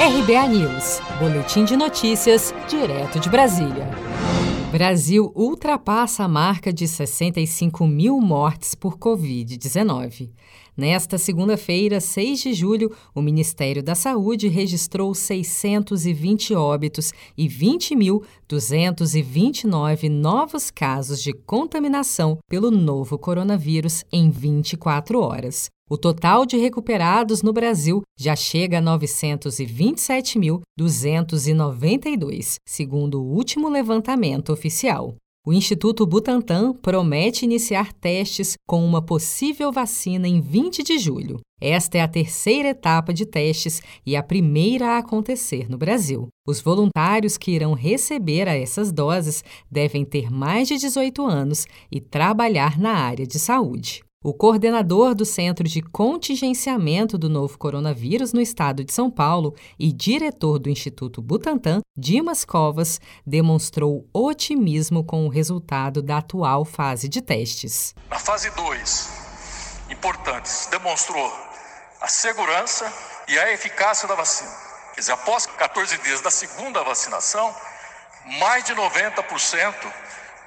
RBA News, Boletim de Notícias, direto de Brasília. Brasil ultrapassa a marca de 65 mil mortes por Covid-19. Nesta segunda-feira, 6 de julho, o Ministério da Saúde registrou 620 óbitos e 20.229 novos casos de contaminação pelo novo coronavírus em 24 horas. O total de recuperados no Brasil já chega a 927.292, segundo o último levantamento oficial. O Instituto Butantan promete iniciar testes com uma possível vacina em 20 de julho. Esta é a terceira etapa de testes e a primeira a acontecer no Brasil. Os voluntários que irão receber a essas doses devem ter mais de 18 anos e trabalhar na área de saúde. O coordenador do Centro de Contingenciamento do Novo Coronavírus no estado de São Paulo e diretor do Instituto Butantan, Dimas Covas, demonstrou otimismo com o resultado da atual fase de testes. Na fase 2, importantes, demonstrou a segurança e a eficácia da vacina. Quer dizer, após 14 dias da segunda vacinação, mais de 90%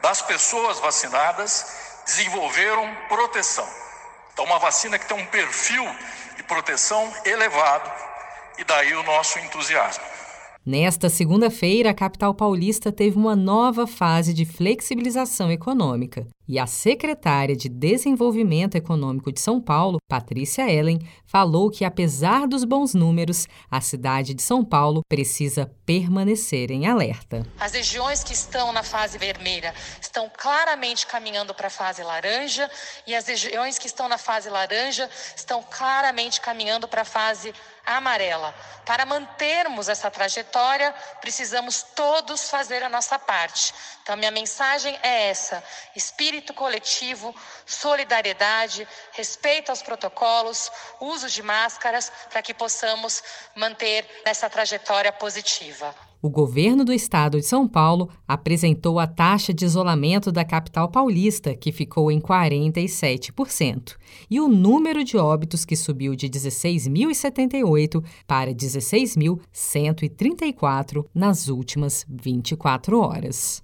das pessoas vacinadas desenvolveram proteção. Então, uma vacina que tem um perfil de proteção elevado, e daí o nosso entusiasmo. Nesta segunda-feira, a capital paulista teve uma nova fase de flexibilização econômica e a secretária de Desenvolvimento Econômico de São Paulo, Patrícia Ellen, falou que, apesar dos bons números, a cidade de São Paulo precisa permanecer em alerta. As regiões que estão na fase vermelha estão claramente caminhando para a fase laranja e as regiões que estão na fase laranja estão claramente caminhando para a fase amarela. Para mantermos essa trajetória, precisamos todos fazer a nossa parte. Então, minha mensagem é essa: espírito coletivo, solidariedade, respeito aos protocolos, uso de máscaras, para que possamos manter essa trajetória positiva. O governo do estado de São Paulo apresentou a taxa de isolamento da capital paulista, que ficou em 47%, e o número de óbitos que subiu de 16.078 para 16.134 nas últimas 24 horas.